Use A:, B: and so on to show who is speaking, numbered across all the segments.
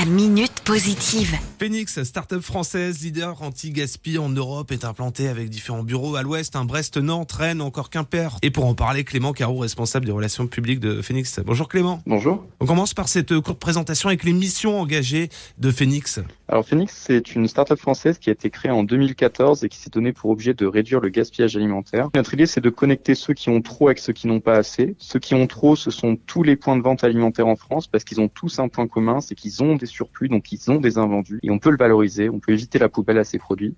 A: La minute positive.
B: Phoenix, start-up française, leader anti-gaspi en Europe, est implantée avec différents bureaux à l'ouest, un Brest, Nantes, Rennes, encore Quimper. Et pour en parler, Clément Carreau, responsable des relations publiques de Phoenix. Bonjour Clément.
C: Bonjour.
B: On commence par cette courte présentation avec les missions engagées de Phoenix.
C: Alors Phoenix, c'est une start-up française qui a été créée en 2014 et qui s'est donnée pour objet de réduire le gaspillage alimentaire. Notre idée, c'est de connecter ceux qui ont trop avec ceux qui n'ont pas assez. Ceux qui ont trop, ce sont tous les points de vente alimentaires en France parce qu'ils ont tous un point commun, c'est qu'ils ont des surplus, donc ils ont des invendus et on peut le valoriser, on peut éviter la poubelle à ces produits.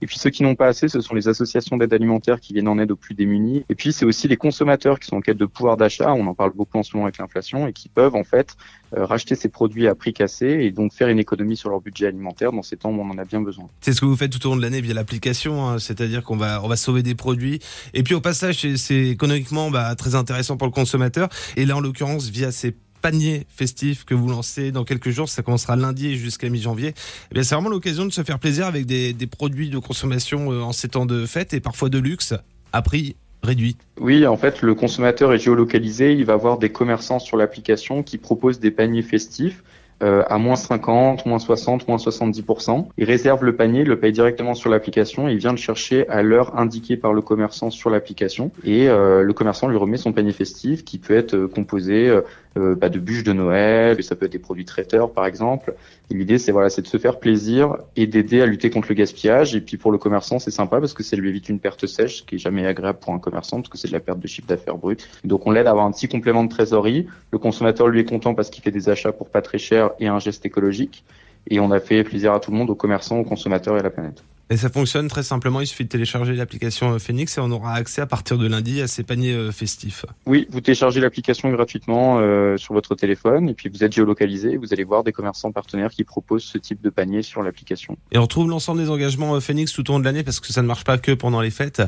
C: Et puis ceux qui n'ont pas assez, ce sont les associations d'aide alimentaire qui viennent en aide aux plus démunis. Et puis c'est aussi les consommateurs qui sont en quête de pouvoir d'achat, on en parle beaucoup en ce moment avec l'inflation, et qui peuvent en fait euh, racheter ces produits à prix cassé et donc faire une économie sur leur budget alimentaire dans ces temps où on en a bien besoin.
B: C'est ce que vous faites tout au long de l'année via l'application, hein. c'est-à-dire qu'on va on va sauver des produits et puis au passage c'est économiquement bah, très intéressant pour le consommateur et là en l'occurrence via ces panier festif que vous lancez dans quelques jours, ça commencera lundi jusqu'à mi-janvier. Eh c'est vraiment l'occasion de se faire plaisir avec des, produits de consommation euh, en ces temps de fête et parfois de luxe à prix réduit.
C: Oui, en fait, le consommateur est géolocalisé. Il va avoir des commerçants sur l'application qui proposent des paniers festifs euh, à moins 50, moins 60, moins 70%. Il réserve le panier, le paye directement sur l'application et il vient le chercher à l'heure indiquée par le commerçant sur l'application. Et euh, le commerçant lui remet son panier festif qui peut être composé euh, bah, de bûches de Noël, ça peut être des produits traiteurs par exemple. Et l'idée c'est voilà, c'est de se faire plaisir et d'aider à lutter contre le gaspillage. Et puis pour le commerçant c'est sympa parce que ça lui évite une perte sèche, ce qui est jamais agréable pour un commerçant parce que c'est de la perte de chiffre d'affaires brut. Donc on l'aide à avoir un petit complément de trésorerie. Le consommateur lui est content parce qu'il fait des achats pour pas très cher et un geste écologique. Et on a fait plaisir à tout le monde, aux commerçants, aux consommateurs et à la planète.
B: Et ça fonctionne très simplement, il suffit de télécharger l'application euh, Phoenix et on aura accès à partir de lundi à ces paniers euh, festifs.
C: Oui, vous téléchargez l'application gratuitement euh, sur votre téléphone et puis vous êtes géolocalisé, vous allez voir des commerçants partenaires qui proposent ce type de panier sur l'application.
B: Et on retrouve l'ensemble des engagements Phoenix tout au long de l'année parce que ça ne marche pas que pendant les fêtes,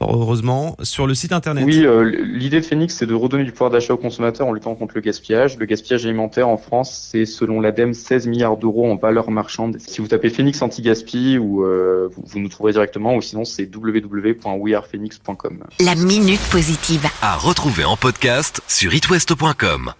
B: fort heureusement, sur le site internet.
C: Oui, l'idée de Phoenix c'est de redonner du pouvoir d'achat aux consommateurs en luttant contre le gaspillage. Le gaspillage alimentaire en France, c'est selon l'ADEME 16 milliards d'euros en valeur marchande. Si vous tapez Phoenix anti-gaspi ou vous, vous nous trouverez directement ou sinon c'est www.wearephoenix.com.
A: La minute positive.
D: À retrouver en podcast sur itwest.com.